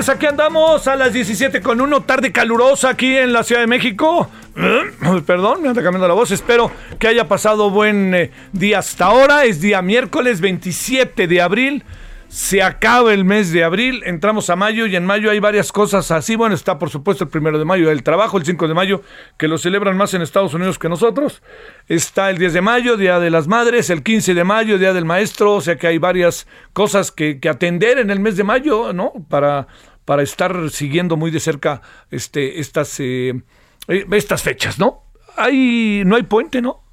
Buenas tardes, aquí andamos a las 17 con uno, tarde calurosa aquí en la Ciudad de México. Perdón, me anda cambiando la voz. Espero que haya pasado buen eh, día hasta ahora. Es día miércoles 27 de abril. Se acaba el mes de abril, entramos a mayo y en mayo hay varias cosas así. Bueno, está por supuesto el primero de mayo el trabajo, el 5 de mayo, que lo celebran más en Estados Unidos que nosotros. Está el 10 de mayo, Día de las Madres, el 15 de mayo, Día del Maestro. O sea que hay varias cosas que, atender en el mes de mayo, ¿no? Para, para estar siguiendo muy de cerca este, estas, eh, eh, estas fechas, ¿no? Hay, no hay puente, ¿no?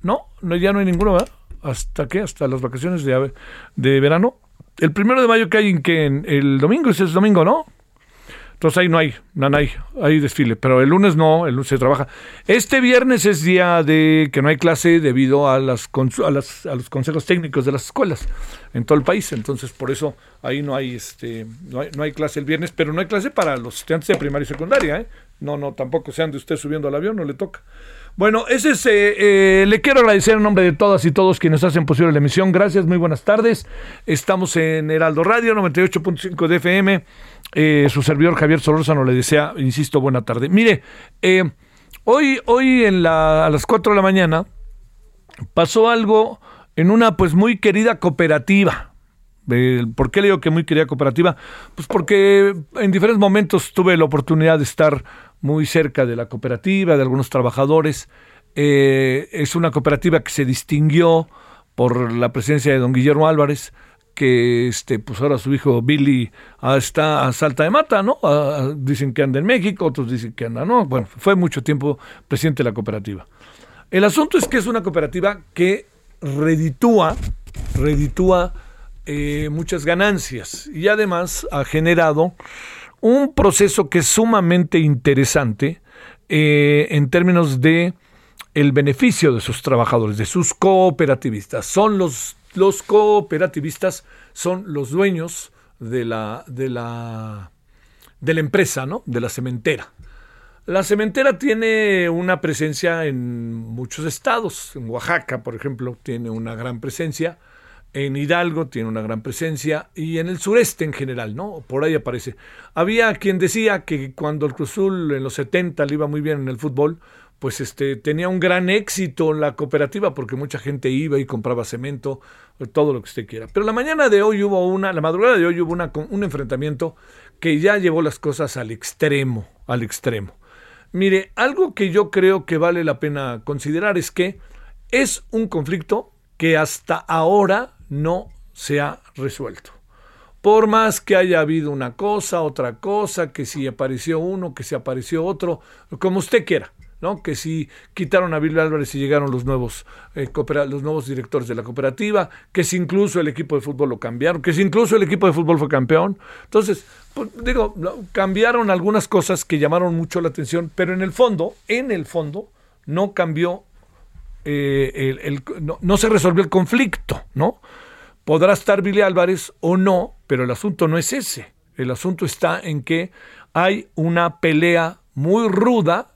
No, ya no hay ninguno, ¿verdad? ¿Hasta qué? Hasta las vacaciones de, de verano. El primero de mayo que hay en que el domingo, ese es domingo, ¿no? Entonces ahí no hay, no, no hay, hay desfile, pero el lunes no, el lunes se trabaja. Este viernes es día de que no hay clase debido a, las, a, las- a los consejos técnicos de las escuelas en todo el país, entonces por eso ahí no hay, este, no hay, no hay clase el viernes, pero no hay clase para los estudiantes de primaria y secundaria, ¿eh? No, no, tampoco sean de usted subiendo al avión, no le toca. Bueno, ese es, eh, eh, le quiero agradecer en nombre de todas y todos quienes hacen posible la emisión. Gracias, muy buenas tardes. Estamos en Heraldo Radio 98.5 de FM. Eh, su servidor Javier Solórzano le desea, insisto, buena tarde. Mire, eh, hoy, hoy en la, a las 4 de la mañana pasó algo en una pues muy querida cooperativa. ¿Por qué le digo que muy querida cooperativa? Pues porque en diferentes momentos tuve la oportunidad de estar muy cerca de la cooperativa, de algunos trabajadores. Eh, es una cooperativa que se distinguió por la presencia de don Guillermo Álvarez, que este, pues ahora su hijo Billy ah, está a salta de mata, ¿no? Ah, dicen que anda en México, otros dicen que anda, ¿no? Bueno, fue mucho tiempo presidente de la cooperativa. El asunto es que es una cooperativa que reditúa, reditúa eh, muchas ganancias y además ha generado un proceso que es sumamente interesante eh, en términos de el beneficio de sus trabajadores, de sus cooperativistas. Son los, los cooperativistas, son los dueños de la, de la, de la empresa, ¿no? De la cementera. La cementera tiene una presencia en muchos estados. En Oaxaca, por ejemplo, tiene una gran presencia. En Hidalgo tiene una gran presencia. Y en el sureste en general, ¿no? Por ahí aparece. Había quien decía que cuando el Cruz Azul en los 70 le iba muy bien en el fútbol, pues este tenía un gran éxito la cooperativa porque mucha gente iba y compraba cemento, todo lo que usted quiera. Pero la mañana de hoy hubo una, la madrugada de hoy hubo una, un enfrentamiento que ya llevó las cosas al extremo, al extremo. Mire, algo que yo creo que vale la pena considerar es que es un conflicto que hasta ahora no se ha resuelto. por más que haya habido una cosa, otra cosa, que si apareció uno, que si apareció otro, como usted quiera. ¿no? que si quitaron a Bill Álvarez y llegaron los nuevos, eh, los nuevos directores de la cooperativa, que si incluso el equipo de fútbol lo cambiaron, que si incluso el equipo de fútbol fue campeón. Entonces, pues, digo, cambiaron algunas cosas que llamaron mucho la atención, pero en el fondo, en el fondo, no cambió, eh, el, no, no, se resolvió el conflicto, ¿no? Podrá estar Billy Álvarez o no, pero el asunto no es ese. El asunto está en que hay una pelea muy ruda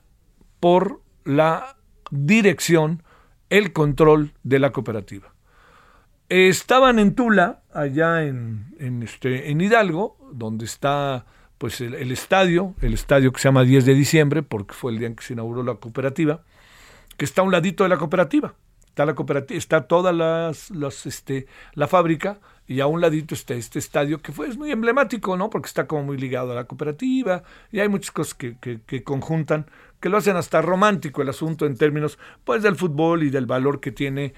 por la dirección, el control de la cooperativa. Estaban en Tula, allá en, este, en Hidalgo, donde está pues el, estadio, el estadio que se llama 10 de diciembre, porque fue el día en que se inauguró la cooperativa, que está a un ladito de la cooperativa. Está la cooperativa, está toda las, este, la fábrica y a un ladito está este estadio que fue es muy emblemático, ¿no? Porque está como muy ligado a la cooperativa y hay muchas cosas que, que conjuntan que lo hacen hasta romántico el asunto en términos pues del fútbol y del valor que tiene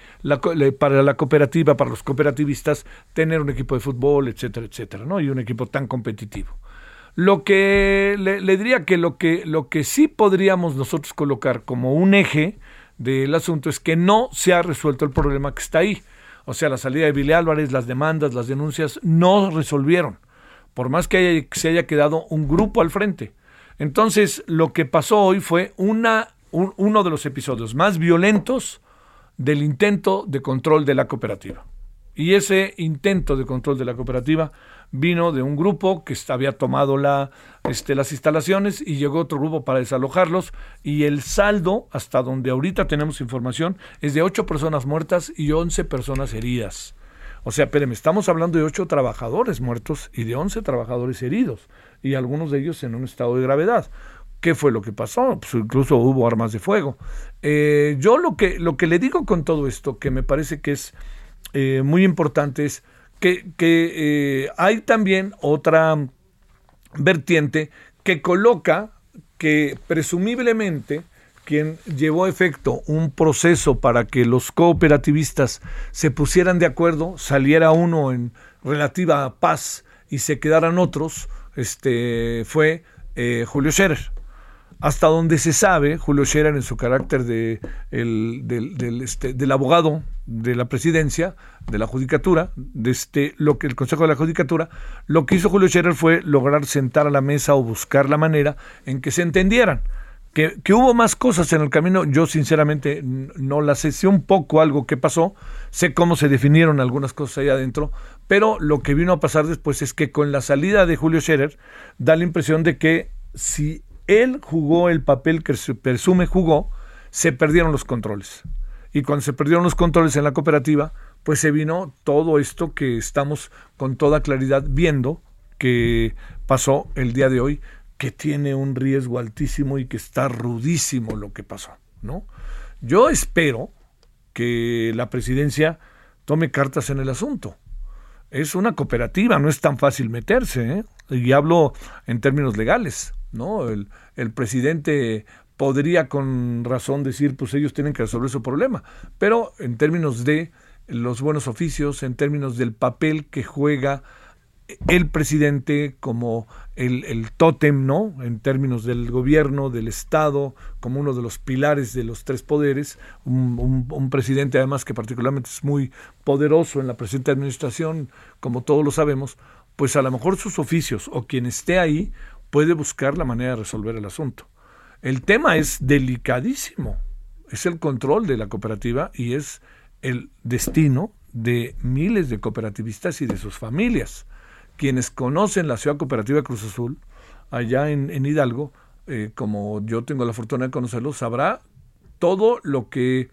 para la cooperativa, para los cooperativistas, tener un equipo de fútbol, etcétera, etcétera, ¿no? Y un equipo tan competitivo. Lo que le, diría que lo, que lo que sí podríamos nosotros colocar como un eje del asunto es que no se ha resuelto el problema que está ahí. O sea, la salida de Vile Álvarez, las demandas, las denuncias no resolvieron. Por más que se haya quedado un grupo al frente. Entonces, lo que pasó hoy fue una, uno de los episodios más violentos del intento de control de la cooperativa. Y ese intento de control de la cooperativa vino de un grupo que había tomado este, las instalaciones y llegó otro grupo para desalojarlos y el saldo, hasta donde ahorita tenemos información, es de ocho personas muertas y once personas heridas. O sea, espérenme, estamos hablando de ocho trabajadores muertos y de once trabajadores heridos y algunos de ellos en un estado de gravedad. ¿Qué fue lo que pasó? Pues incluso hubo armas de fuego. Eh, yo lo que, lo que le digo con todo esto, que me parece que es eh, muy importante, es que, que eh, hay también otra vertiente que coloca que presumiblemente quien llevó a efecto un proceso para que los cooperativistas se pusieran de acuerdo, saliera uno en relativa paz y se quedaran otros, este, fue eh, Julio Scherer. Hasta donde se sabe, Julio Scherer en su carácter de, el, del, este, del, abogado de la presidencia, de la judicatura, de este, lo que el Consejo de la Judicatura, lo que hizo Julio Scherer fue lograr sentar a la mesa o buscar la manera en que se entendieran. Que, que, hubo más cosas en el camino, yo sinceramente no las sé, sé un poco algo que pasó, sé cómo se definieron algunas cosas ahí adentro, pero lo que vino a pasar después es que con la salida de Julio Scherer da la impresión de que si él jugó el papel que se presume jugó, se perdieron los controles. Y cuando se perdieron los controles en la cooperativa, pues se vino todo esto que estamos con toda claridad viendo que pasó el día de hoy, que tiene un riesgo altísimo y que está rudísimo lo que pasó, ¿no? Yo espero que la presidencia tome cartas en el asunto es una cooperativa, no es tan fácil meterse, ¿eh? y hablo en términos legales, ¿no? El, el, presidente podría con razón decir, pues ellos tienen que resolver su problema, pero en términos de los buenos oficios, en términos del papel que juega el presidente como el, el tótem, ¿no? En términos del gobierno, del Estado, como uno de los pilares de los tres poderes, un, un, presidente además que particularmente es muy poderoso en la presente administración, como todos lo sabemos, pues a lo mejor sus oficios o quien esté ahí puede buscar la manera de resolver el asunto. El tema es delicadísimo, es el control de la cooperativa y es el destino de miles de cooperativistas y de sus familias quienes conocen la ciudad cooperativa Cruz Azul, allá en, Hidalgo, eh, como yo tengo la fortuna de conocerlo, sabrá todo lo que,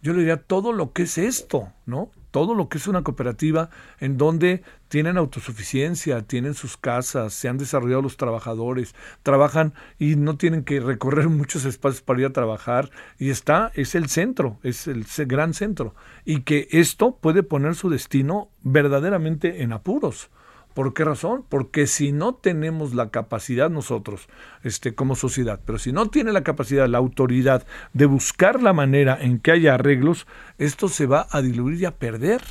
yo le diría, todo lo que es esto, ¿no? Todo lo que es una cooperativa en donde tienen autosuficiencia, tienen sus casas, se han desarrollado los trabajadores, trabajan y no tienen que recorrer muchos espacios para ir a trabajar. Y está, es el centro, es el gran centro. Y que esto puede poner su destino verdaderamente en apuros ¿Por qué razón? Porque si no tenemos la capacidad nosotros, este, como sociedad, pero si no tiene la capacidad, la autoridad de buscar la manera en que haya arreglos, esto se va a diluir y a perder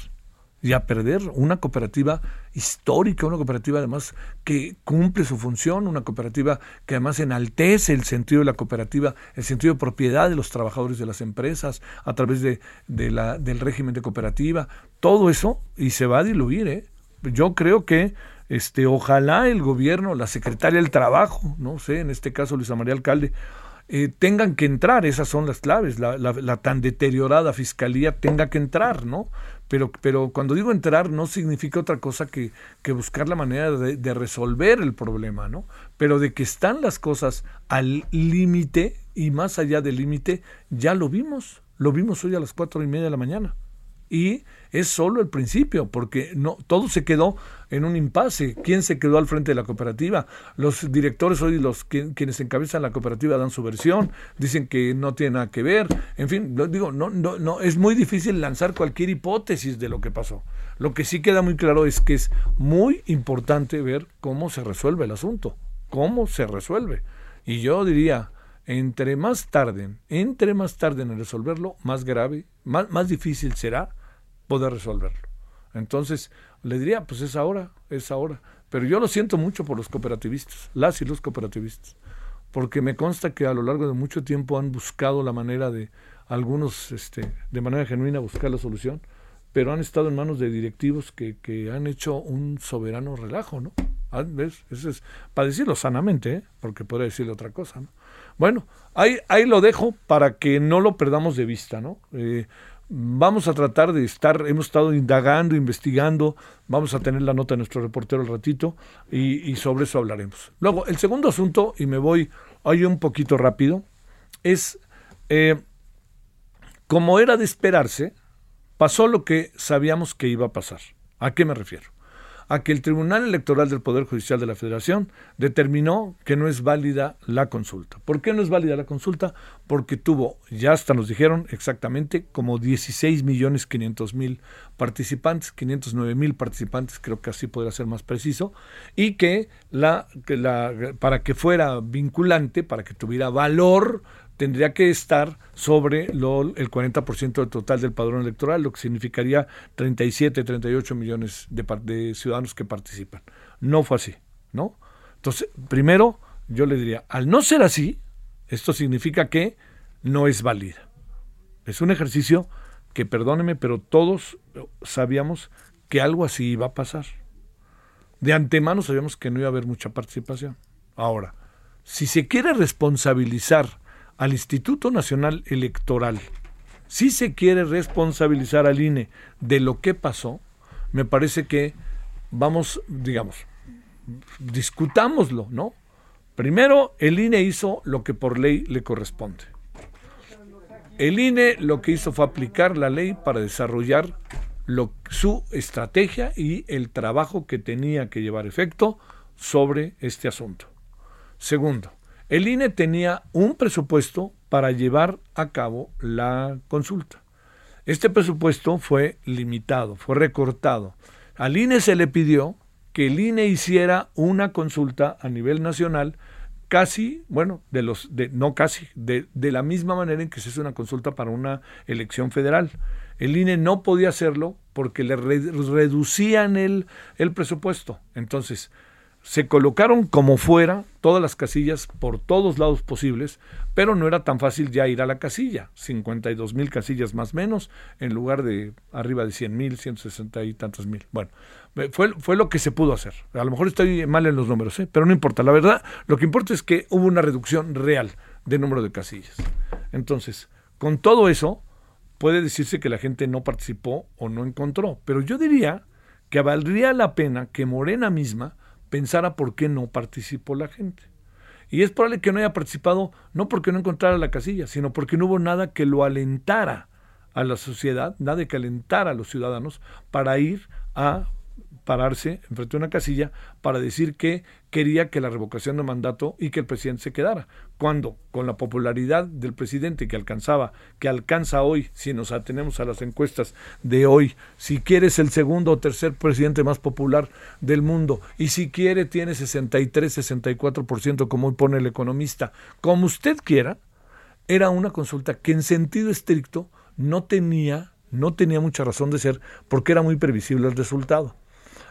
y a perder una cooperativa histórica, una cooperativa además que cumple su función, una cooperativa que además enaltece el sentido de la cooperativa, el sentido de propiedad de los trabajadores de las empresas a través de, la, del régimen de cooperativa, todo eso y se va a diluir. ¿eh? Yo creo que este, ojalá el gobierno, la secretaria del Trabajo, no sé, en este caso Luisa María Alcalde, eh, tengan que entrar, esas son las claves, la, la, tan deteriorada fiscalía tenga que entrar, ¿no? Pero, pero cuando digo entrar no significa otra cosa que, que buscar la manera de, de, resolver el problema, ¿no? Pero de que están las cosas al límite y más allá del límite, ya lo vimos, lo vimos hoy a las cuatro y media de la mañana y es solo el principio, porque no todo se quedó en un impasse. ¿Quién se quedó al frente de la cooperativa? Los directores hoy, los quienes encabezan la cooperativa dan su versión, dicen que no tiene nada que ver. En fin, digo, no, no, no, es muy difícil lanzar cualquier hipótesis de lo que pasó. Lo que sí queda muy claro es que es muy importante ver cómo se resuelve el asunto, cómo se resuelve. Y yo diría, entre más tarden, entre más tarden en resolverlo, más grave, más, más difícil será poder resolverlo. Entonces, le diría, pues es ahora, es ahora. Pero yo lo siento mucho por los cooperativistas, las y los cooperativistas, porque me consta que a lo largo de mucho tiempo han buscado la manera de, algunos este, de manera genuina, buscar la solución, pero han estado en manos de directivos que, que han hecho un soberano relajo, ¿no? Ah, ¿Ves? Eso es, para decirlo sanamente, ¿eh? porque podría decirle otra cosa, ¿no? Bueno, ahí, ahí lo dejo para que no lo perdamos de vista, ¿no? Eh, vamos a tratar de estar, hemos estado indagando, investigando, vamos a tener la nota de nuestro reportero al ratito y, sobre eso hablaremos. Luego, el segundo asunto, y me voy hoy un poquito rápido, es, eh, como era de esperarse, pasó lo que sabíamos que iba a pasar. ¿A qué me refiero? A que el Tribunal Electoral del Poder Judicial de la Federación determinó que no es válida la consulta. ¿Por qué no es válida la consulta? Porque tuvo, ya hasta nos dijeron exactamente, como 16 millones 500 mil participantes, 509 mil participantes, creo que así podría ser más preciso, y que, la, que la, para que fuera vinculante, para que tuviera valor, tendría que estar sobre el 40% del total del padrón electoral, lo que significaría 37, 38 millones de, de ciudadanos que participan. No fue así, ¿no? Entonces, primero, yo le diría, al no ser así, esto significa que no es válida. Es un ejercicio que, perdóneme, pero todos sabíamos que algo así iba a pasar. De antemano sabíamos que no iba a haber mucha participación. Ahora, si se quiere responsabilizar al Instituto Nacional Electoral, si se quiere responsabilizar al INE de lo que pasó, me parece que vamos, digamos, discutámoslo, ¿no? Primero, el INE hizo lo que por ley le corresponde. El INE lo que hizo fue aplicar la ley para desarrollar su estrategia y el trabajo que tenía que llevar efecto sobre este asunto. Segundo, el INE tenía un presupuesto para llevar a cabo la consulta. Este presupuesto fue limitado, fue recortado. Al INE se le pidió que el INE hiciera una consulta a nivel nacional casi, bueno, de los, de, no casi, de, de la misma manera en que se hace una consulta para una elección federal. El INE no podía hacerlo porque le reducían el, el presupuesto. Entonces, se colocaron como fuera todas las casillas por todos lados posibles, pero no era tan fácil ya ir a la casilla, 52 mil casillas más menos, en lugar de arriba de 100 mil, 160 y tantos mil. Bueno, fue, fue lo que se pudo hacer. A lo mejor estoy mal en los números, ¿eh? pero no importa. La verdad, lo que importa es que hubo una reducción real de número de casillas. Entonces, con todo eso, puede decirse que la gente no participó o no encontró, pero yo diría que valdría la pena que Morena misma pensara por qué no participó la gente. Y es probable que no haya participado no porque no encontrara la casilla, sino porque no hubo nada que lo alentara a la sociedad, nada que alentara a los ciudadanos para ir a pararse enfrente de una casilla para decir que quería que la revocación de mandato y que el presidente se quedara. Cuando, con la popularidad del presidente que alcanzaba, que alcanza hoy, si nos atenemos a las encuestas de hoy, si quieres el segundo o tercer presidente más popular del mundo, y si quiere tiene 63, 64%, como hoy pone el economista, como usted quiera, era una consulta que en sentido estricto no tenía, no tenía mucha razón de ser, porque era muy previsible el resultado.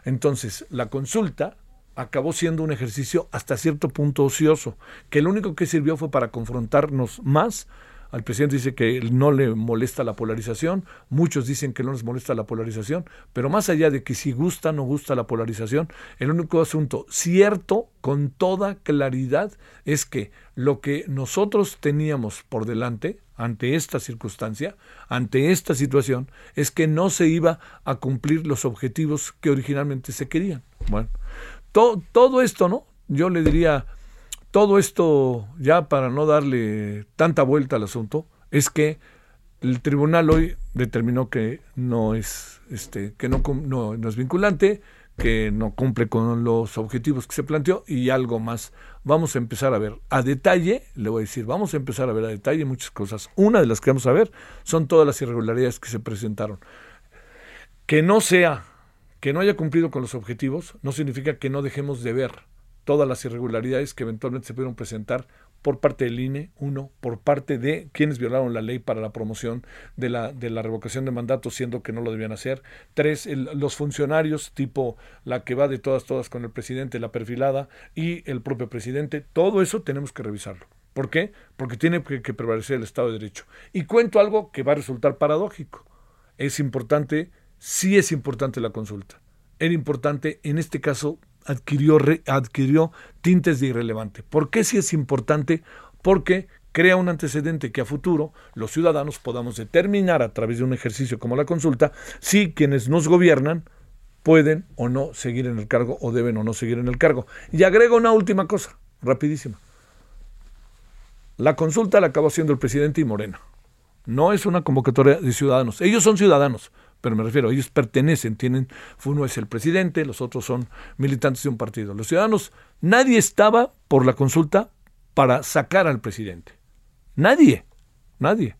Entonces, la consulta acabó siendo un ejercicio hasta cierto punto ocioso, que lo único que sirvió fue para confrontarnos más. Al presidente dice que no le molesta la polarización, muchos dicen que no les molesta la polarización, pero más allá de que si gusta o no gusta la polarización, el único asunto cierto, con toda claridad, es que lo que nosotros teníamos por delante, ante esta circunstancia, ante esta situación, es que no se iba a cumplir los objetivos que originalmente se querían. Bueno, todo esto, ¿no? Yo le diría, todo esto, ya para no darle tanta vuelta al asunto, es que el tribunal hoy determinó que no es, este, que no, no, es vinculante, que no cumple con los objetivos que se planteó y algo más. Vamos a empezar a ver a detalle, le voy a decir, vamos a empezar a ver a detalle muchas cosas. Una de las que vamos a ver son todas las irregularidades que se presentaron. Que no sea, que no haya cumplido con los objetivos, no significa que no dejemos de ver todas las irregularidades que eventualmente se pudieron presentar por parte del INE, uno, por parte de quienes violaron la ley para la promoción de la, de la revocación de mandato, siendo que no lo debían hacer. Tres, los funcionarios, tipo la que va de todas, todas con el presidente, la perfilada y el propio presidente. Todo eso tenemos que revisarlo. ¿Por qué? Porque tiene que, que prevalecer el Estado de Derecho. Y cuento algo que va a resultar paradójico. Es importante, sí es importante la consulta. Era importante, en este caso, adquirió, adquirió tintes de irrelevante. ¿Por qué si es importante? Porque crea un antecedente que a futuro los ciudadanos podamos determinar a través de un ejercicio como la consulta si quienes nos gobiernan pueden o no seguir en el cargo o deben o no seguir en el cargo. Y agrego una última cosa, rapidísima. La consulta la acabó haciendo el presidente y Morena. No es una convocatoria de ciudadanos. Ellos son ciudadanos, pero me refiero, ellos pertenecen, tienen, uno es el presidente, los otros son militantes de un partido. Los ciudadanos, nadie estaba por la consulta para sacar al presidente. Nadie, nadie.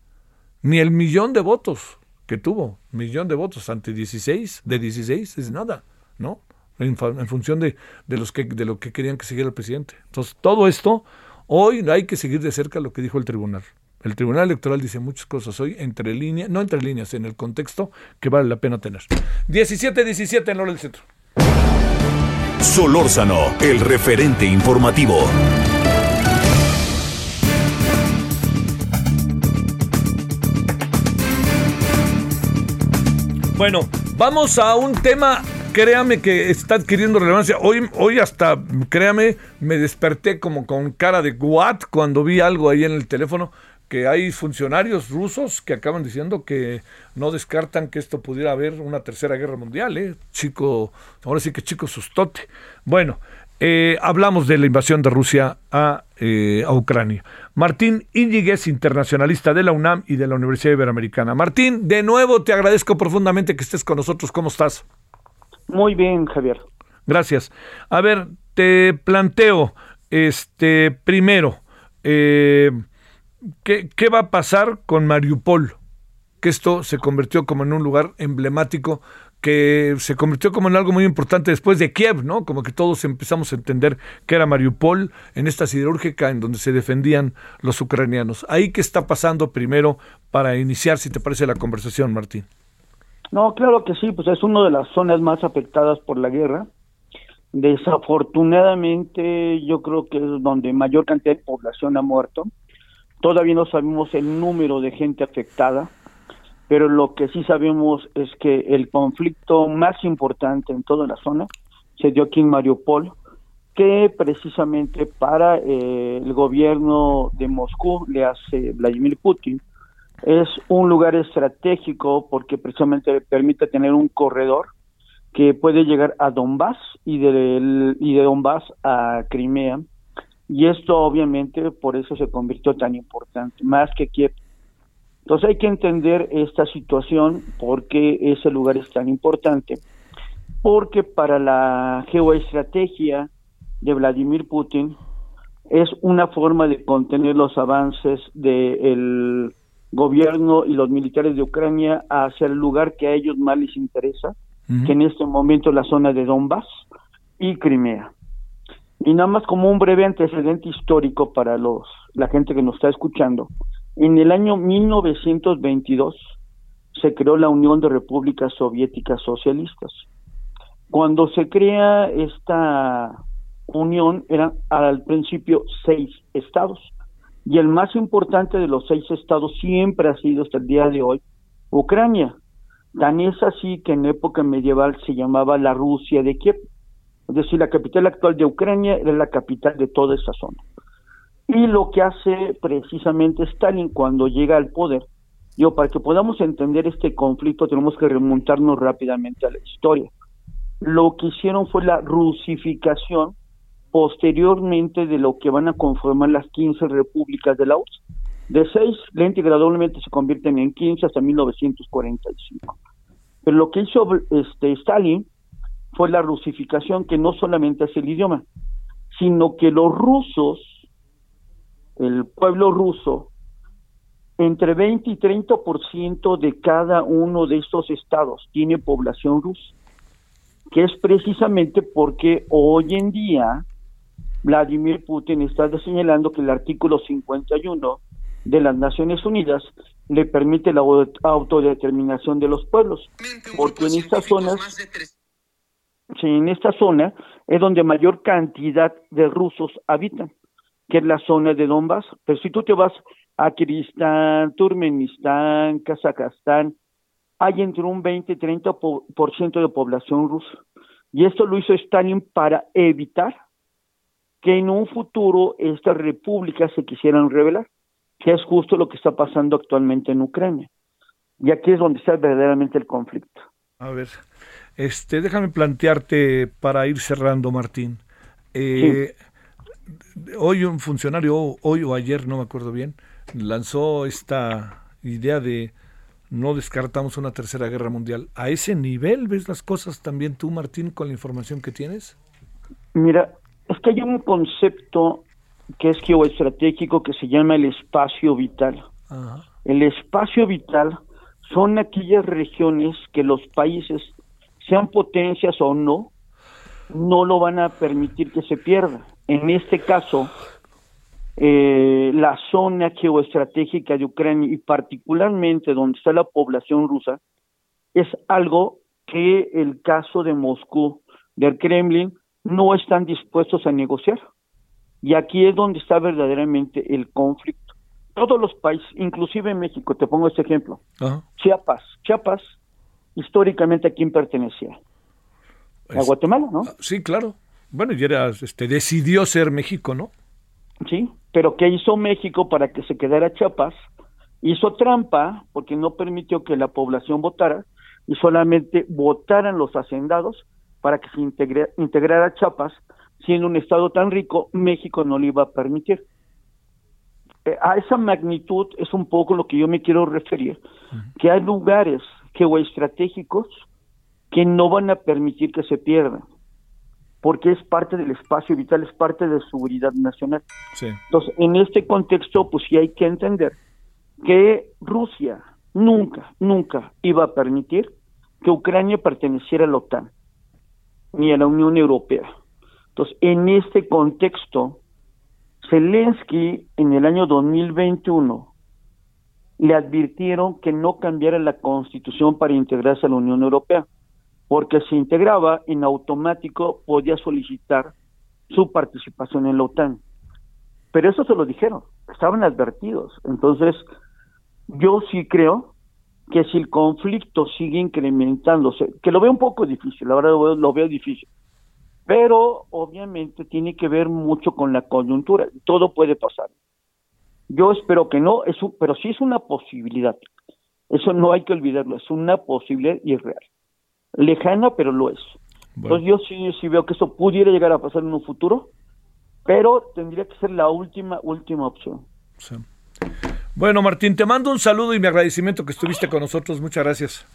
Ni el millón de votos que tuvo, millón de votos ante 16, de 16 es nada, ¿no? En, función de, de, los que, de lo que querían que siguiera el presidente. Entonces, todo esto, hoy hay que seguir de cerca lo que dijo el tribunal. El Tribunal Electoral dice muchas cosas hoy, entre líneas, no entre líneas, en el contexto que vale la pena tener. 17-17 en hora del centro. Solórzano, el referente informativo. Bueno, vamos a un tema créame que está adquiriendo relevancia. Hoy, hoy hasta, créame, me desperté como con cara de what cuando vi algo ahí en el teléfono que hay funcionarios rusos que acaban diciendo que no descartan que esto pudiera haber una tercera guerra mundial, ¿eh? Chico, ahora sí que chico sustote. Bueno, eh, hablamos de la invasión de Rusia a, eh, a Ucrania. Martín Íñiguez, internacionalista de la UNAM y de la Universidad Iberoamericana. Martín, de nuevo te agradezco profundamente que estés con nosotros. ¿Cómo estás? Muy bien, Javier. Gracias. A ver, te planteo, este, primero, eh, ¿qué, ¿qué va a pasar con Mariupol? Que esto se convirtió como en un lugar emblemático que se convirtió como en algo muy importante después de Kiev, ¿no? Como que todos empezamos a entender que era Mariupol en esta siderúrgica en donde se defendían los ucranianos. Ahí qué está pasando primero para iniciar, si te parece, la conversación, Martín. No, claro que sí, pues es una de las zonas más afectadas por la guerra. Desafortunadamente, yo creo que es donde mayor cantidad de población ha muerto. Todavía no sabemos el número de gente afectada, pero lo que sí sabemos es que el conflicto más importante en toda la zona se dio aquí en Mariupol, que precisamente para eh, el gobierno de Moscú le hace Vladimir Putin es un lugar estratégico porque precisamente permite tener un corredor que puede llegar a Donbass y de, y de Donbass a Crimea. Y esto obviamente por eso se convirtió tan importante, más que Kiev. Entonces hay que entender esta situación, porque ese lugar es tan importante, porque para la geoestrategia de Vladimir Putin es una forma de contener los avances del gobierno y los militares de Ucrania hacia el lugar que a ellos más les interesa, que en este momento es la zona de Donbass y Crimea. Y nada más como un breve antecedente histórico para los la gente que nos está escuchando. En el año 1922 se creó la Unión de Repúblicas Soviéticas Socialistas. Cuando se crea esta unión eran al principio seis estados y el más importante de los seis estados siempre ha sido hasta el día de hoy Ucrania. Tan es así que en época medieval se llamaba la Rusia de Kiev. Es decir, la capital actual de Ucrania era la capital de toda esa zona. Y lo que hace precisamente Stalin cuando llega al poder, yo para que podamos entender este conflicto tenemos que remontarnos rápidamente a la historia. Lo que hicieron fue la rusificación posteriormente de lo que van a conformar las 15 repúblicas de la URSS. De seis, lenta y gradualmente se convierten en 15 hasta 1945. Pero lo que hizo este Stalin fue la rusificación, que no solamente es el idioma, sino que los rusos, el pueblo ruso, entre 20 y 30% de cada uno de estos estados tiene población rusa, que es precisamente porque hoy en día Vladimir Putin está señalando que el artículo 51 de las Naciones Unidas le permite la autodeterminación de los pueblos, porque en estas zonas, en esta zona es donde mayor cantidad de rusos habitan, que es la zona de Donbass. Pero si tú te vas a Kirguistán, Turmenistán, Kazajstán, hay entre un 20 y 30 por ciento de población rusa. Y esto lo hizo Stalin para evitar que en un futuro estas repúblicas se quisieran rebelar, que es justo lo que está pasando actualmente en Ucrania. Y aquí es donde está verdaderamente el conflicto. A ver, este, déjame plantearte para ir cerrando, Martín. Eh, hoy un funcionario, hoy o ayer, no me acuerdo bien, lanzó esta idea de no descartamos una tercera guerra mundial. ¿A ese nivel ves las cosas también tú, Martín, con la información que tienes? Mira, es que hay un concepto que es geoestratégico que se llama el espacio vital. El espacio vital son aquellas regiones que los países, sean potencias o no, no lo van a permitir que se pierda. En este caso, eh, la zona geoestratégica de Ucrania y particularmente donde está la población rusa, es algo que el caso de Moscú, del Kremlin, no están dispuestos a negociar. Y aquí es donde está verdaderamente el conflicto. Todos los países, inclusive México, te pongo este ejemplo. Chiapas, Chiapas, históricamente a quién pertenecía? a Guatemala, ¿no? Ah, sí, claro. Bueno, y era, este, decidió ser México, ¿no? Sí, pero ¿qué hizo México para que se quedara Chiapas? Hizo trampa porque no permitió que la población votara y solamente votaran los hacendados para que se integre, integrara Chiapas, siendo un estado tan rico, México no lo iba a permitir. Eh, a esa magnitud es un poco lo que yo me quiero referir, que hay lugares geoestratégicos que no van a permitir que se pierdan, porque es parte del espacio vital, es parte de seguridad nacional. Entonces, en este contexto, pues sí hay que entender que Rusia nunca, nunca iba a permitir que Ucrania perteneciera a la OTAN ni a la Unión Europea. Entonces, en este contexto, Zelensky en el año 2021 le advirtieron que no cambiara la constitución para integrarse a la Unión Europea, porque si integraba, en automático podía solicitar su participación en la OTAN. Pero eso se lo dijeron, estaban advertidos. Entonces, yo sí creo que si el conflicto sigue incrementándose, que lo veo un poco difícil, la verdad lo veo, difícil, pero obviamente tiene que ver mucho con la coyuntura, todo puede pasar. Yo espero que no, es pero sí es una posibilidad. Eso no hay que olvidarlo, es una posibilidad irreal. Lejana, pero lo es. Entonces yo sí, sí veo que eso pudiera llegar a pasar en un futuro, pero tendría que ser la última, última opción. Sí. Bueno, Martín, te mando un saludo y mi agradecimiento que estuviste con nosotros. Muchas gracias.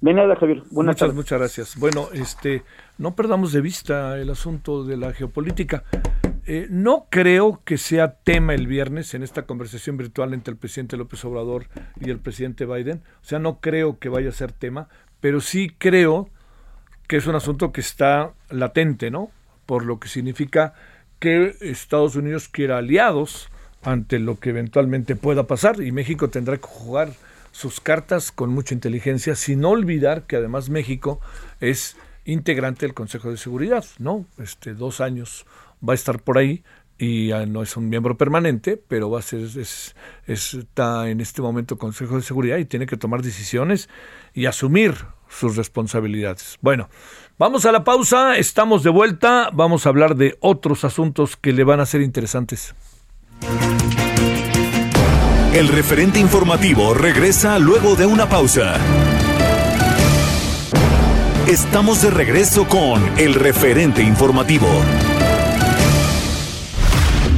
De nada, Javier. Buenas muchas, muchas gracias. Bueno, este, no perdamos de vista el asunto de la geopolítica. Eh, no creo que sea tema el viernes en esta conversación virtual entre el presidente López Obrador y el presidente Biden. O sea, no creo que vaya a ser tema, pero sí creo que es un asunto que está latente, ¿no? Por lo que significa que Estados Unidos quiera aliados ante lo que eventualmente pueda pasar y México tendrá que jugar sus cartas con mucha inteligencia sin olvidar que además México es integrante del Consejo de Seguridad, ¿no? Este, dos años va a estar por ahí y no es un miembro permanente, pero va a ser, es, está en este momento Consejo de Seguridad y tiene que tomar decisiones y asumir sus responsabilidades. Bueno, vamos a la pausa, estamos de vuelta, vamos a hablar de otros asuntos que le van a ser interesantes. El referente informativo regresa luego de una pausa. Estamos de regreso con el referente informativo.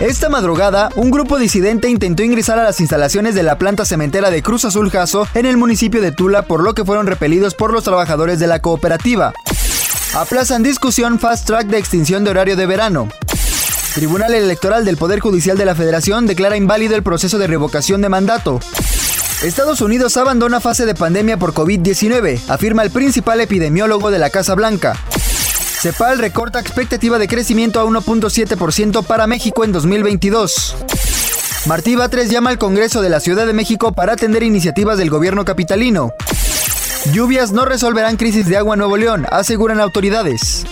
Esta madrugada, un grupo disidente intentó ingresar a las instalaciones de la planta cementera de Cruz Azul Jaso en el municipio de Tula, por lo que fueron repelidos por los trabajadores de la cooperativa. Aplazan discusión fast track de extinción de horario de verano. Tribunal Electoral del Poder Judicial de la Federación declara inválido el proceso de revocación de mandato. Estados Unidos abandona fase de pandemia por COVID-19, afirma el principal epidemiólogo de la Casa Blanca. CEPAL recorta expectativa de crecimiento a 1.7% para México en 2022. Martí Batres llama al Congreso de la Ciudad de México para atender iniciativas del gobierno capitalino. Lluvias no resolverán crisis de agua en Nuevo León, aseguran autoridades.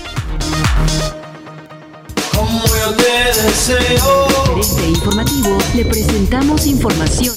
Referente informativo le presentamos información.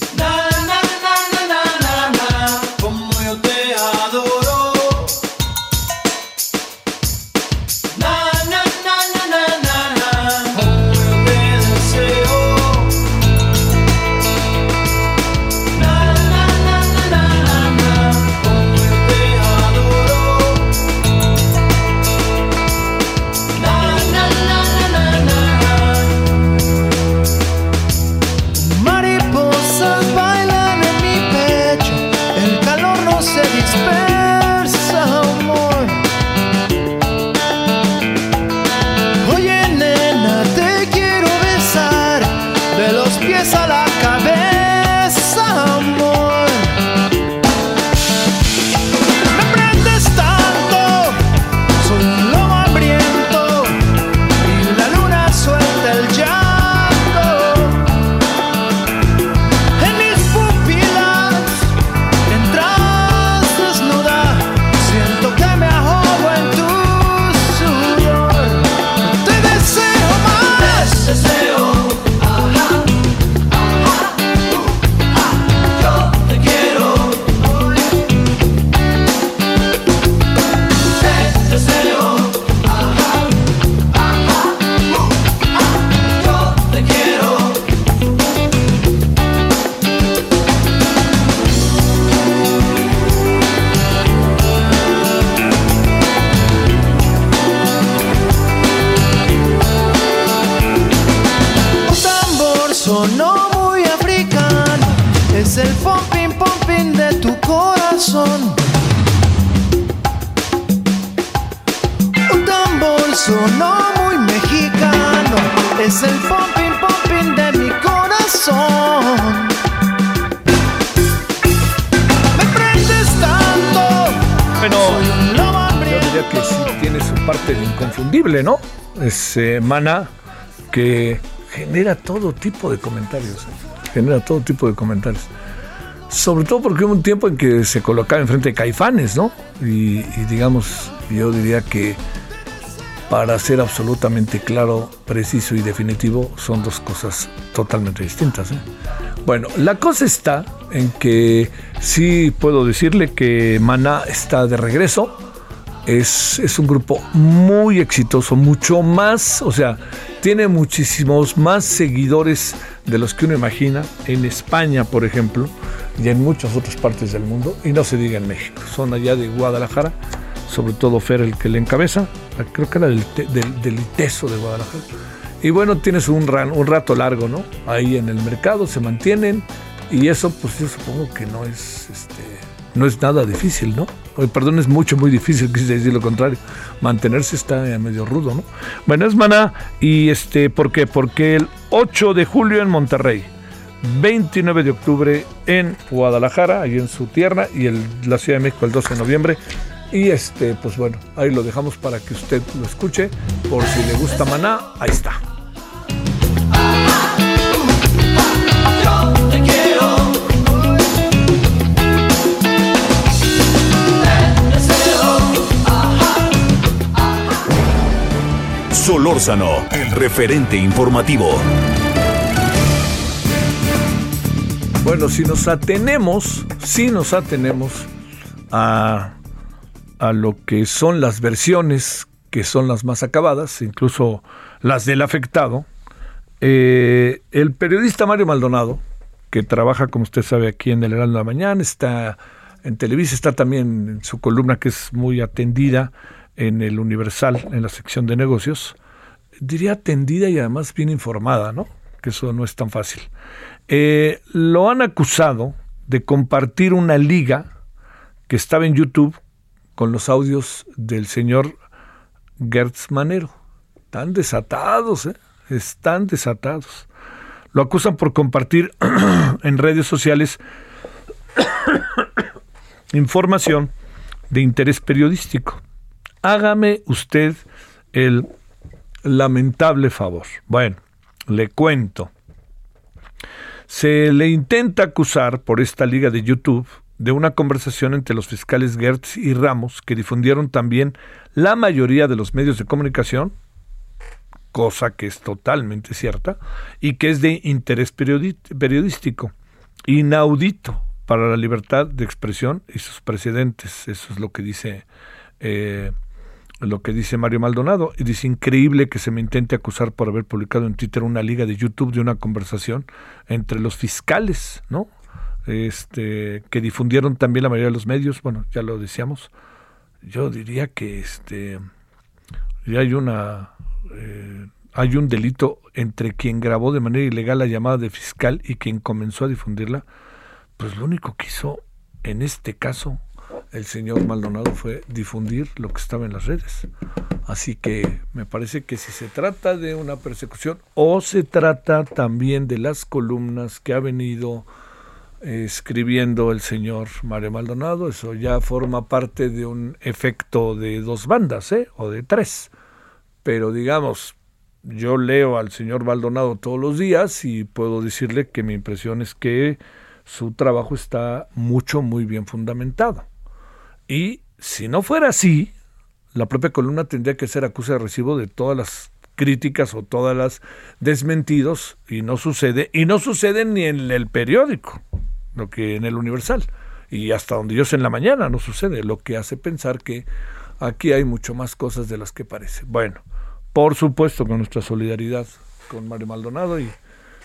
Lobo yo diría que sí tiene su parte de inconfundible, ¿no? Es eh, Mana que genera todo tipo de comentarios. Genera todo tipo de comentarios. Sobre todo porque hubo un tiempo en que se colocaba enfrente de Caifanes, ¿no? Y, y digamos, yo diría que para ser absolutamente claro, preciso y definitivo, son dos cosas totalmente distintas. ¿eh? Bueno, la cosa está en que sí puedo decirle que Maná está de regreso. Es, es un grupo muy exitoso, mucho más, o sea, tiene muchísimos más seguidores de los que uno imagina en España, por ejemplo, y en muchas otras partes del mundo, y no se diga en México. Son allá de Guadalajara, sobre todo Fer el que le encabeza, creo que era del, del, del ITESO de Guadalajara. Y bueno, tienes un rato largo, ¿no? Ahí en el mercado se mantienen y eso pues yo supongo que no es, este, no es nada difícil, ¿no? Perdón, es mucho, muy difícil, quise decir lo contrario. Mantenerse está medio rudo, ¿no? Bueno, es maná y este, ¿por qué? Porque el 8 de julio en Monterrey, 29 de octubre en Guadalajara, ahí en su tierra, y la Ciudad de México el 12 de noviembre. Y este, pues bueno, ahí lo dejamos para que usted lo escuche. Por si le gusta Maná, ahí está. Solórzano, el referente informativo. Bueno, si nos atenemos, si nos atenemos a, a lo que son las versiones que son las más acabadas, incluso las del afectado, eh, el periodista Mario Maldonado, que trabaja, como usted sabe, aquí en el Heraldo de la Mañana, está en Televisa, está también en su columna que es muy atendida en el Universal, en la sección de negocios, diría atendida y además bien informada, ¿no? Que eso no es tan fácil. Eh, lo han acusado de compartir una liga que estaba en YouTube con los audios del señor Gertz Manero. Están desatados, ¿eh? Están desatados. Lo acusan por compartir en redes sociales información de interés periodístico. Hágame usted el lamentable favor. Bueno, le cuento. Se le intenta acusar por esta liga de YouTube de una conversación entre los fiscales Gertz y Ramos que difundieron también la mayoría de los medios de comunicación, cosa que es totalmente cierta, y que es de interés periodístico, inaudito para la libertad de expresión y sus precedentes. Eso es lo que dice eh, lo que dice Mario Maldonado. Y dice, increíble que se me intente acusar por haber publicado en Twitter una liga de YouTube de una conversación entre los fiscales, ¿no? Este, que difundieron también la mayoría de los medios, bueno, ya lo decíamos. Yo diría que este ya hay una eh, hay un delito entre quien grabó de manera ilegal la llamada de fiscal y quien comenzó a difundirla. Pues lo único que hizo en este caso el señor Maldonado fue difundir lo que estaba en las redes. Así que me parece que si se trata de una persecución o se trata también de las columnas que ha venido eh, escribiendo el señor Mario Maldonado, eso ya forma parte de un efecto de dos bandas, ¿eh? O de tres. Pero digamos, yo leo al señor Maldonado todos los días y puedo decirle que mi impresión es que su trabajo está mucho, muy bien fundamentado. Y si no fuera así, la propia columna tendría que ser acusa de recibo de todas las críticas o todas las desmentidos y no sucede y no sucede ni en el periódico, lo que en el Universal y hasta donde yo sé en la mañana no sucede, lo que hace pensar que aquí hay mucho más cosas de las que parece. Bueno, por supuesto con nuestra solidaridad con Mario Maldonado y,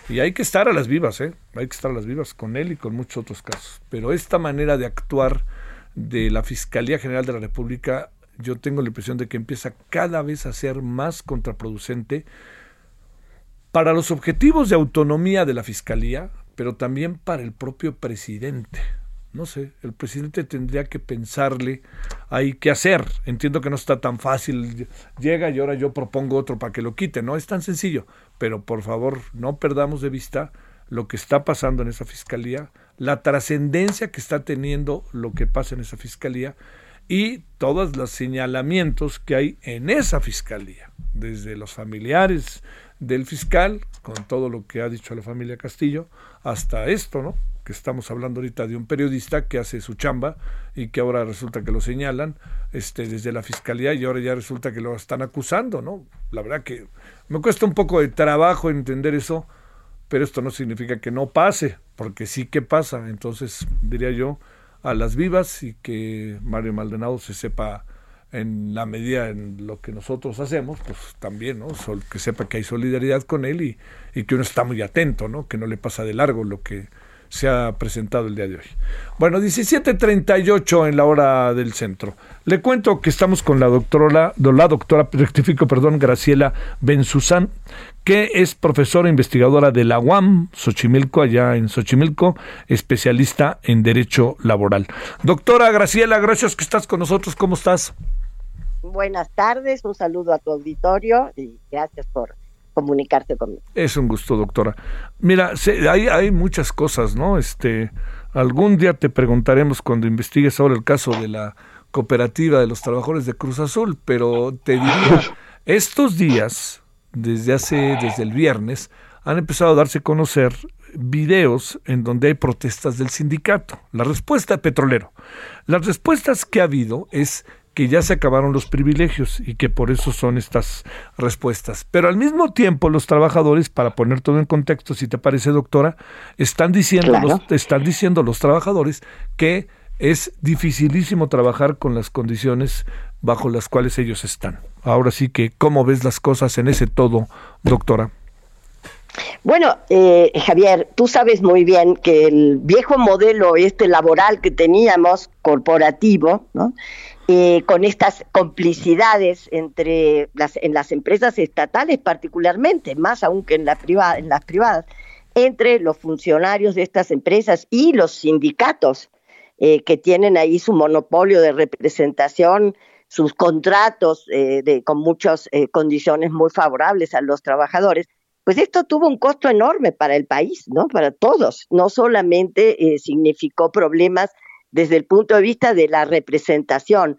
y hay que estar a las vivas, ¿eh? hay que estar a las vivas con él y con muchos otros casos. Pero esta manera de actuar de la Fiscalía General de la República, yo tengo la impresión de que empieza cada vez a ser más contraproducente para los objetivos de autonomía de la Fiscalía, pero también para el propio presidente. No sé, el presidente tendría que pensarle ahí qué hacer. Entiendo que no está tan fácil. Llega y ahora yo propongo otro para que lo quite. No es tan sencillo. Pero por favor, no perdamos de vista lo que está pasando en esa fiscalía, la trascendencia que está teniendo lo que pasa en esa fiscalía y todos los señalamientos que hay en esa fiscalía, desde los familiares del fiscal, con todo lo que ha dicho la familia Castillo, hasta esto, ¿no? Que estamos hablando ahorita de un periodista que hace su chamba y que ahora resulta que lo señalan este, desde la fiscalía y ahora ya resulta que lo están acusando, ¿no? La verdad que me cuesta un poco de trabajo entender eso, pero esto no significa que no pase, porque sí que pasa. Entonces, diría yo, a las vivas y que Mario Maldonado se sepa en la medida en lo que nosotros hacemos, pues también, ¿no? que sepa que hay solidaridad con él y, y, que uno está muy atento, ¿no? Que no le pasa de largo lo que se ha presentado el día de hoy. Bueno, 17.38 en la hora del centro. Le cuento que estamos con la doctora, la doctora, rectifico, perdón, Graciela Benzuzán, que es profesora investigadora de la UAM, Xochimilco, allá en Xochimilco, especialista en Derecho Laboral. Doctora Graciela, gracias que estás con nosotros. ¿Cómo estás? Buenas tardes, un saludo a tu auditorio y gracias por comunicarse conmigo. Es un gusto, doctora. Mira, hay, muchas cosas, ¿no? Este, algún día te preguntaremos cuando investigues ahora el caso de la cooperativa de los trabajadores de Cruz Azul, pero te diría, estos días, desde hace, desde el viernes, han empezado a darse a conocer videos en donde hay protestas del sindicato. La respuesta petrolero. Las respuestas que ha habido es que ya se acabaron los privilegios y que por eso son estas respuestas. Pero al mismo tiempo los trabajadores, para poner todo en contexto, si te parece doctora, están diciendo, los, están diciendo los trabajadores que es dificilísimo trabajar con las condiciones bajo las cuales ellos están. Ahora sí que, ¿cómo ves las cosas en ese todo, doctora? Bueno, eh, Javier, tú sabes muy bien que el viejo modelo este laboral que teníamos, corporativo, ¿no? Eh, con estas complicidades entre las, en las empresas estatales particularmente, más aún que en, la privada, en las privadas, entre los funcionarios de estas empresas y los sindicatos eh, que tienen ahí su monopolio de representación, sus contratos eh, de, con muchas condiciones muy favorables a los trabajadores, pues esto tuvo un costo enorme para el país, ¿no? Para todos. No solamente significó problemas desde el punto de vista de la representación.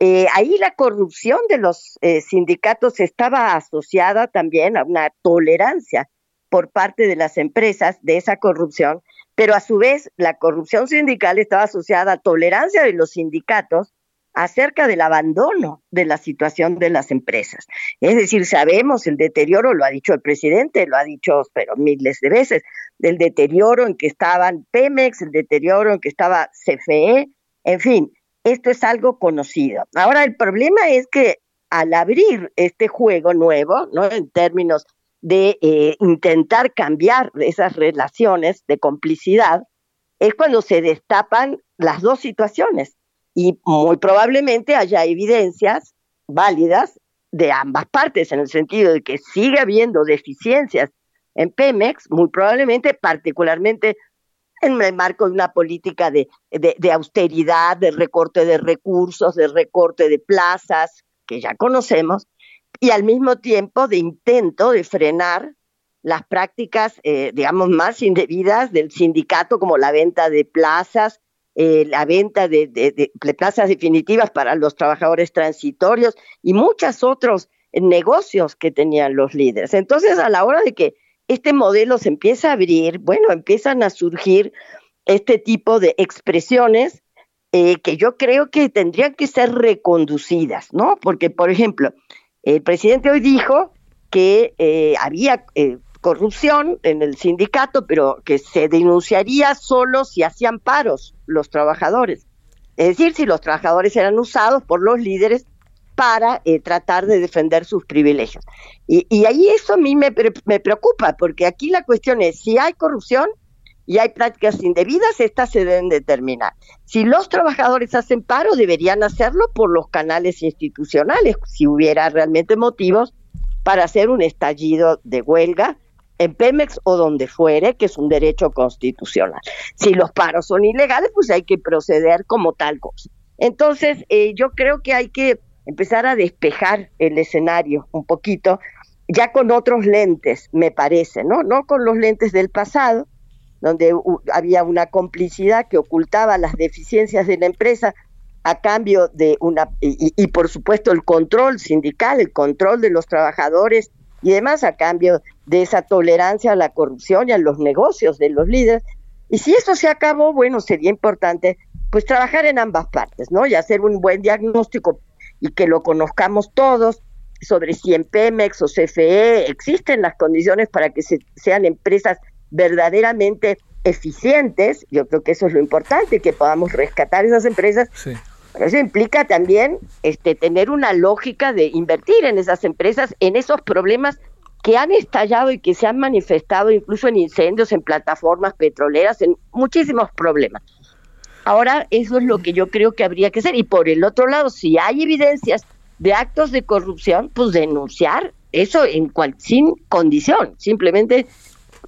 Eh, ahí la corrupción de los eh, sindicatos estaba asociada también a una tolerancia por parte de las empresas de esa corrupción, pero a su vez la corrupción sindical estaba asociada a tolerancia de los sindicatos acerca del abandono de la situación de las empresas. Es decir, sabemos el deterioro, lo ha dicho el presidente, lo ha dicho pero miles de veces, del deterioro en que estaban Pemex, el deterioro en que estaba CFE, en fin, esto es algo conocido. Ahora, el problema es que al abrir este juego nuevo, ¿no? En términos de eh, intentar cambiar esas relaciones de complicidad, es cuando se destapan las dos situaciones y muy probablemente haya evidencias válidas de ambas partes, en el sentido de que sigue habiendo deficiencias en Pemex, muy probablemente, particularmente en el marco de una política de, austeridad, de recorte de recursos, de recorte de plazas, que ya conocemos, y al mismo tiempo de intento de frenar las prácticas, eh, digamos, más indebidas del sindicato, como la venta de plazas, eh, la venta de, plazas definitivas para los trabajadores transitorios y muchos otros negocios que tenían los líderes. Entonces, a la hora de que este modelo se empieza a abrir, bueno, empiezan a surgir este tipo de expresiones eh, que yo creo que tendrían que ser reconducidas, ¿no? Porque, por ejemplo, el presidente hoy dijo que eh, había corrupción en el sindicato, pero que se denunciaría solo si hacían paros los trabajadores. Es decir, si los trabajadores eran usados por los líderes para eh, tratar de defender sus privilegios. Y, ahí eso a mí me, me, preocupa, porque aquí la cuestión es, si hay corrupción y hay prácticas indebidas, estas se deben determinar. Si los trabajadores hacen paro, deberían hacerlo por los canales institucionales, si hubiera realmente motivos para hacer un estallido de huelga en Pemex o donde fuere, que es un derecho constitucional. Si los paros son ilegales, pues hay que proceder como tal cosa. Entonces, eh, yo creo que hay que empezar a despejar el escenario un poquito, ya con otros lentes, me parece, ¿no? No con los lentes del pasado, donde había una complicidad que ocultaba las deficiencias de la empresa a cambio de una, y por supuesto el control sindical, el control de los trabajadores y además a cambio de esa tolerancia a la corrupción y a los negocios de los líderes. Y si eso se acabó, bueno, sería importante pues trabajar en ambas partes, ¿no? Y hacer un buen diagnóstico y que lo conozcamos todos sobre si en Pemex o CFE existen las condiciones para que se, sean empresas verdaderamente eficientes. Yo creo que eso es lo importante, que podamos rescatar esas empresas. Sí. eso implica también este, tener una lógica de invertir en esas empresas, en esos problemas que han estallado y que se han manifestado incluso en incendios, en plataformas petroleras, en muchísimos problemas. Ahora, eso es lo que yo creo que habría que hacer. Y por el otro lado, si hay evidencias de actos de corrupción, pues denunciar eso en cual, sin condición, simplemente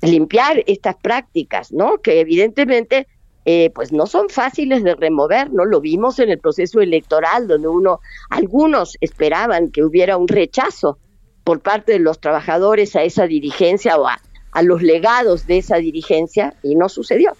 limpiar estas prácticas, ¿no? Que evidentemente eh, pues no son fáciles de remover, ¿no? Lo vimos en el proceso electoral, donde uno, algunos esperaban que hubiera un rechazo por parte de los trabajadores a esa dirigencia o a, los legados de esa dirigencia, y no sucedió.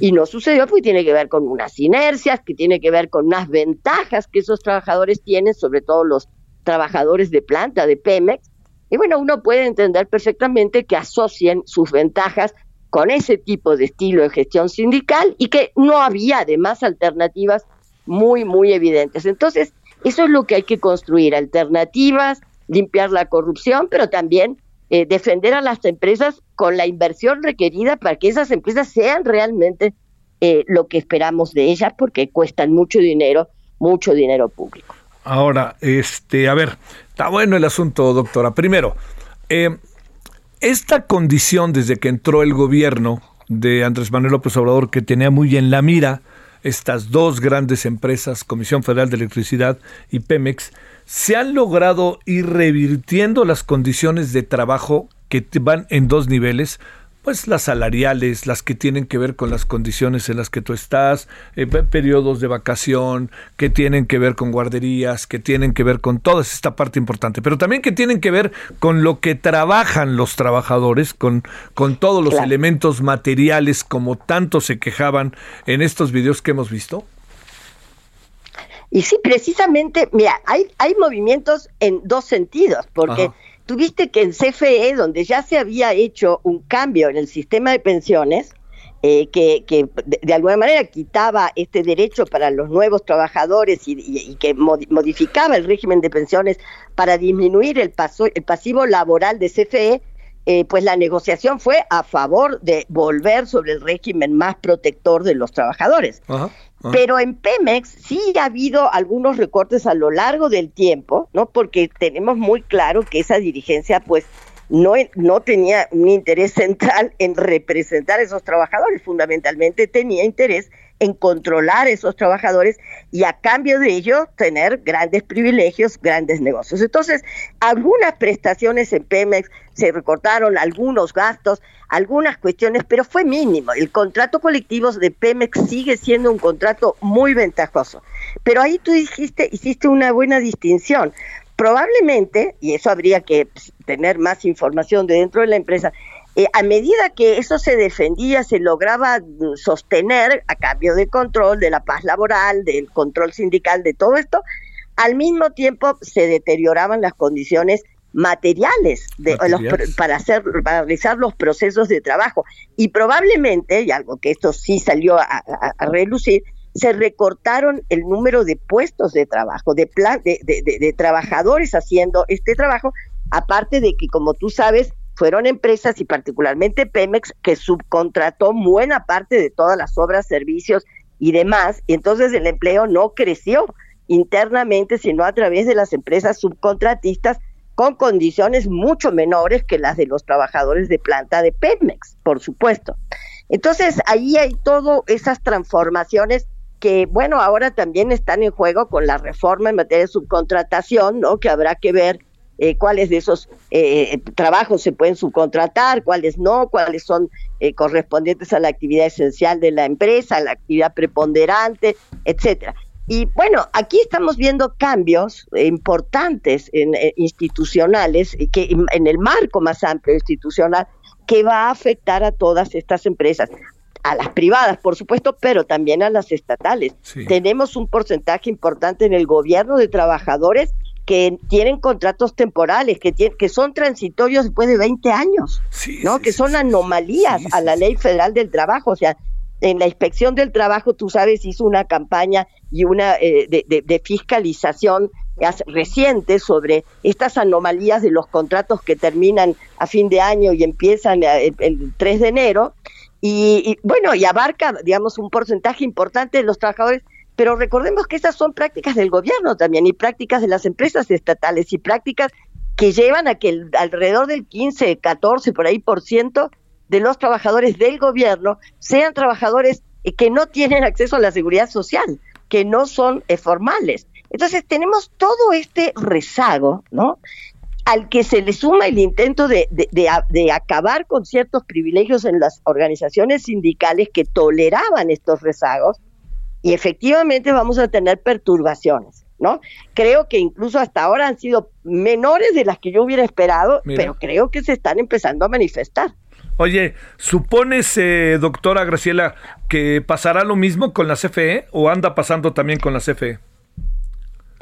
Y no sucedió porque tiene que ver con unas inercias, que tiene que ver con unas ventajas que esos trabajadores tienen, sobre todo los trabajadores de planta de Pemex. Y bueno, uno puede entender perfectamente que asocien sus ventajas con ese tipo de estilo de gestión sindical y que no había además alternativas muy, muy evidentes. Entonces, eso es lo que hay que construir, alternativas, limpiar la corrupción, pero también eh, defender a las empresas con la inversión requerida para que esas empresas sean realmente eh, lo que esperamos de ellas, porque cuestan mucho dinero, mucho dinero público. Ahora, este, a ver, está bueno el asunto, doctora. Primero, eh, esta condición desde que entró el gobierno de Andrés Manuel López Obrador, que tenía muy en la mira estas dos grandes empresas, Comisión Federal de Electricidad y Pemex, se han logrado ir revirtiendo las condiciones de trabajo que van en dos niveles, pues las salariales, las que tienen que ver con las condiciones en las que tú estás, eh, periodos de vacación, que tienen que ver con guarderías, que tienen que ver con toda esta parte importante, pero también que tienen que ver con lo que trabajan los trabajadores, con, con todos los elementos materiales como tanto se quejaban en estos videos que hemos visto. Y sí, precisamente, mira, hay, hay movimientos en dos sentidos, porque tuviste que en CFE, donde ya se había hecho un cambio en el sistema de pensiones, eh, que, de, alguna manera quitaba este derecho para los nuevos trabajadores y, que modificaba el régimen de pensiones para disminuir el, paso, el pasivo laboral de CFE, eh, pues la negociación fue a favor de volver sobre el régimen más protector de los trabajadores. Pero en Pemex sí ha habido algunos recortes a lo largo del tiempo, ¿no? Porque tenemos muy claro que esa dirigencia, pues, no, no tenía un interés central en representar a esos trabajadores, fundamentalmente tenía interés en controlar esos trabajadores y a cambio de ello tener grandes privilegios, grandes negocios. Entonces, algunas prestaciones en Pemex se recortaron, algunos gastos, algunas cuestiones, pero fue mínimo. El contrato colectivo de Pemex sigue siendo un contrato muy ventajoso. Pero ahí tú dijiste, hiciste una buena distinción. Probablemente, y eso habría que tener más información de dentro de la empresa, eh, a medida que eso se defendía, se lograba mm, sostener a cambio de control, de la paz laboral, del control sindical, de todo esto, al mismo tiempo se deterioraban las condiciones materiales, de, para hacer para realizar los procesos de trabajo. Y probablemente y algo que esto sí salió a, relucir se recortaron el número de puestos de trabajo de, plan, de, de trabajadores haciendo este trabajo aparte de que como tú sabes fueron empresas y particularmente Pemex que subcontrató buena parte de todas las obras, servicios y demás, y entonces el empleo no creció internamente, sino a través de las empresas subcontratistas con condiciones mucho menores que las de los trabajadores de planta de Pemex, por supuesto. Entonces, ahí hay todas esas transformaciones que, bueno, ahora también están en juego con la reforma en materia de subcontratación, ¿no? Que habrá que ver eh, cuáles de esos eh, trabajos se pueden subcontratar, cuáles no, cuáles son eh, correspondientes a la actividad esencial de la empresa, a la actividad preponderante, etcétera. Y bueno, aquí estamos viendo cambios importantes en, institucionales, que en el marco más amplio institucional, que va a afectar a todas estas empresas a las privadas, por supuesto, pero también a las estatales. Tenemos un porcentaje importante en el gobierno de trabajadores que tienen contratos temporales, que, que son transitorios después de 20 años, ¿no? que son anomalías a la ley federal del trabajo. O sea, en la inspección del trabajo, tú sabes, hizo una campaña y una eh, de, fiscalización reciente sobre estas anomalías de los contratos que terminan a fin de año y empiezan eh, el, 3 de enero. Y, y, bueno, y abarca, digamos, un porcentaje importante de los trabajadores pero recordemos que esas son prácticas del gobierno también y prácticas de las empresas estatales y prácticas que llevan a que el- alrededor del 15, 14, por ahí por ciento de los trabajadores del gobierno sean trabajadores eh, que no tienen acceso a la seguridad social, que no son eh, formales. Entonces tenemos todo este rezago, ¿no? Al que se le suma el intento de, acabar con ciertos privilegios en las organizaciones sindicales que toleraban estos rezagos, y efectivamente vamos a tener perturbaciones, ¿no? Creo que incluso hasta ahora han sido menores de las que yo hubiera esperado, Mira. pero creo que se están empezando a manifestar. Oye, ¿supones, eh, doctora Graciela, que pasará lo mismo con la CFE o anda pasando también con la? CFE?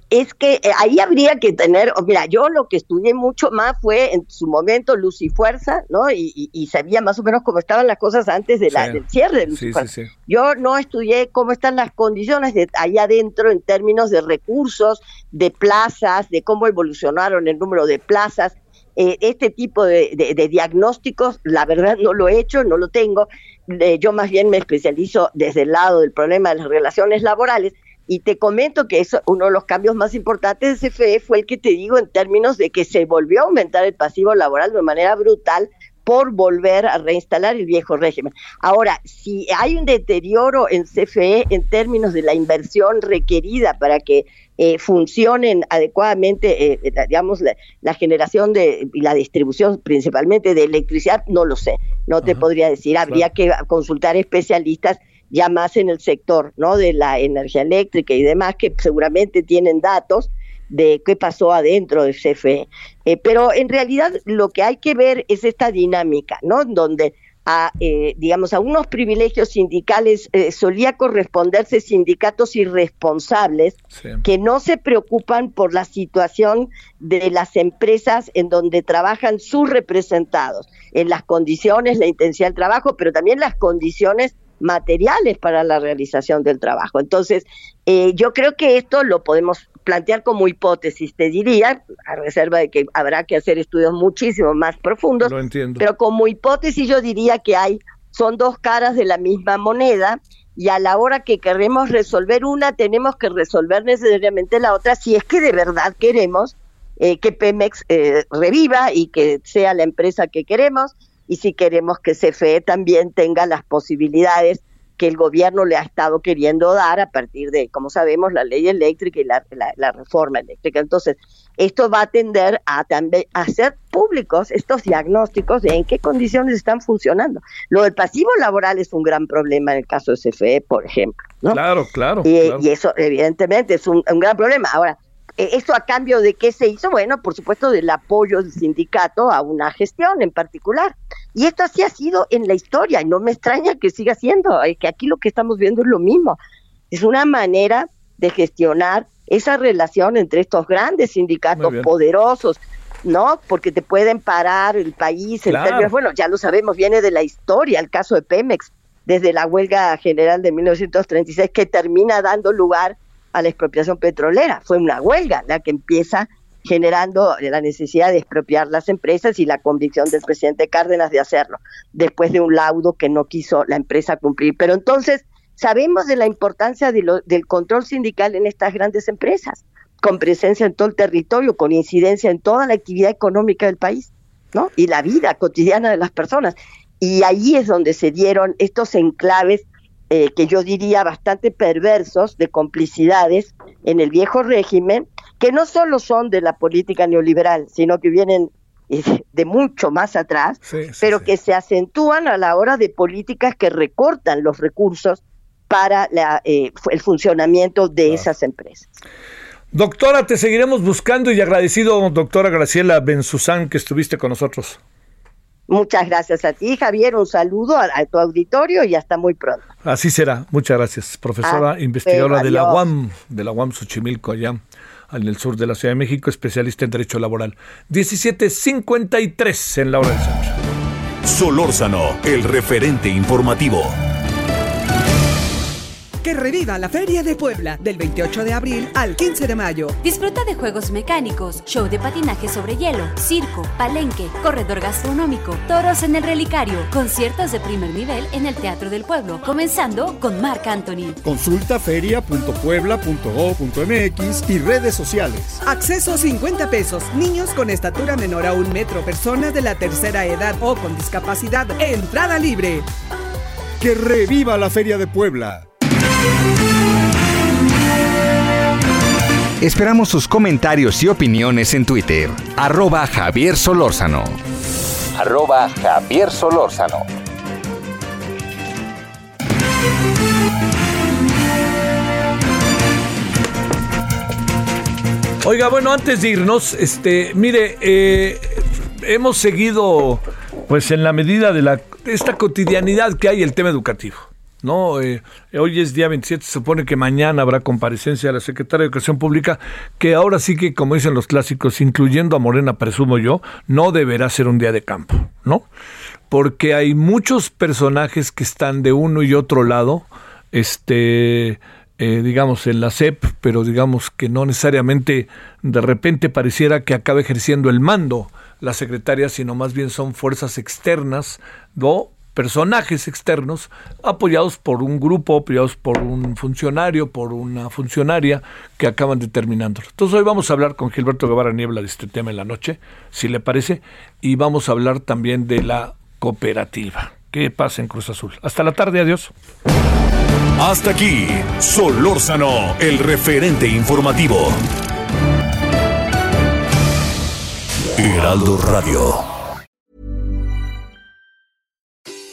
Es que eh, ahí habría que tener, mira, yo lo que estudié mucho más fue en su momento Luz y Fuerza, ¿no? Y, y- y sabía más o menos cómo estaban las cosas antes de la, Sí. del cierre de Luz Sí, y Fuerza. sí. Yo no estudié cómo están las condiciones de ahí adentro en términos de recursos, de plazas, de cómo evolucionaron el número de plazas. Eh, este tipo de, de- de diagnósticos, la verdad no lo he hecho, no lo tengo. Eh, yo más bien me especializo desde el lado del problema de las relaciones laborales y te comento que eso, uno de los cambios más importantes de CFE fue el que te digo en términos de que se volvió a aumentar el pasivo laboral de manera brutal por volver a reinstalar el viejo régimen. Ahora, si hay un deterioro en CFE en términos de la inversión requerida para que eh, funcionen adecuadamente, eh, la- digamos, la, la generación de, y la distribución principalmente de electricidad, no lo sé, no te podría decir, habría que consultar especialistas ya más en el sector, ¿no? De la energía eléctrica y demás, que seguramente tienen datos de qué pasó adentro del CFE. Eh, pero en realidad lo que hay que ver es esta dinámica, ¿no? En donde a, eh, digamos, a unos privilegios sindicales eh, solía corresponderse sindicatos irresponsables que no se preocupan por la situación de las empresas en donde trabajan sus representados, en las condiciones, la intensidad del trabajo, pero también las condiciones materiales para la realización del trabajo. Entonces, eh, yo creo que esto lo podemos plantear como hipótesis, te diría, a reserva de que habrá que hacer estudios muchísimo más profundos, Lo entiendo. pero como hipótesis yo diría que hay, son dos caras de la misma moneda y a la hora que queremos resolver una, tenemos que resolver necesariamente la otra si es que de verdad queremos eh, que Pemex eh, reviva y que sea la empresa que queremos y si queremos que CFE también tenga las posibilidades que el gobierno le ha estado queriendo dar a partir de, como sabemos, la ley eléctrica y la, la- la reforma eléctrica. Entonces, esto va a tender a también a hacer públicos estos diagnósticos de en qué condiciones están funcionando. Lo del pasivo laboral es un gran problema en el caso de CFE, por ejemplo. ¿no? Claro, claro. Y, claro. y eso evidentemente es un, un gran problema. Ahora, ¿esto a cambio de qué se hizo? Bueno, por supuesto del apoyo del sindicato a una gestión en particular. Y esto así ha sido en la historia y no me extraña que siga siendo, es que aquí lo que estamos viendo es lo mismo. Es una manera de gestionar esa relación entre estos grandes sindicatos poderosos, ¿no? Porque te pueden parar el país en Claro. términos, bueno, ya lo sabemos, viene de la historia, el caso de Pemex, desde la huelga general de 1936 que termina dando lugar a la expropiación petrolera. Fue una huelga la que empieza generando la necesidad de expropiar las empresas y la convicción del presidente Cárdenas de hacerlo, después de un laudo que no quiso la empresa cumplir. Pero entonces sabemos de la importancia del control sindical en estas grandes empresas, con presencia en todo el territorio, con incidencia en toda la actividad económica del país, ¿no? Y la vida cotidiana de las personas. Y ahí es donde se dieron estos enclaves eh, que yo diría bastante perversos de complicidades en el viejo régimen, que no solo son de la política neoliberal, sino que vienen eh, de mucho más atrás, pero que se acentúan a la hora de políticas que recortan los recursos para la, eh, el funcionamiento de esas empresas. Doctora, te seguiremos buscando y agradecido, doctora Graciela Benzuzán, que estuviste con nosotros. Muchas gracias a ti, Javier. Un saludo a, a tu auditorio y hasta muy pronto. Así será. Muchas gracias. Profesora Ah, investigadora de la. UAM, de la UAM Xochimilco, allá en el sur de la Ciudad de México, especialista en Derecho Laboral. 17.53 en la hora del centro. Solórzano, el referente informativo. Que reviva la Feria de Puebla del 28 de abril al 15 de mayo. Disfruta de juegos mecánicos, show de patinaje sobre hielo, circo, palenque, corredor gastronómico, toros en el relicario, conciertos de primer nivel en el Teatro del Pueblo, comenzando con Marc Anthony. Consulta feria.puebla.go.mx y redes sociales. Acceso 50 pesos. Niños con estatura menor a un metro, personas de la tercera edad o con discapacidad. Entrada libre. Que reviva la Feria de Puebla. Esperamos sus comentarios y opiniones en Twitter. Arroba Javier Solórzano. Arroba Javier Solórzano. Oiga, bueno, antes de irnos, este, mire, eh, hemos seguido, pues en la medida de la esta cotidianidad que hay el tema educativo. No, eh, hoy es día 27, se supone que mañana habrá comparecencia de la Secretaria de Educación Pública, que ahora sí que, como dicen los clásicos, incluyendo a Morena, presumo yo, no deberá ser un día de campo, ¿no? Porque hay muchos personajes que están de uno y otro lado, este, eh, digamos, en la CEP, pero digamos que no necesariamente de repente pareciera que acaba ejerciendo el mando la secretaria, sino más bien son fuerzas externas, ¿no? Personajes externos apoyados por un grupo, apoyados por un funcionario, por una funcionaria que acaban determinándolo. Entonces hoy vamos a hablar con Gilberto Guevara Niebla de este tema en la noche, si le parece, y vamos a hablar también de la cooperativa. ¿Qué pasa en Cruz Azul? Hasta la tarde, adiós. Hasta aquí, Solórzano, el referente informativo. Heraldo Radio.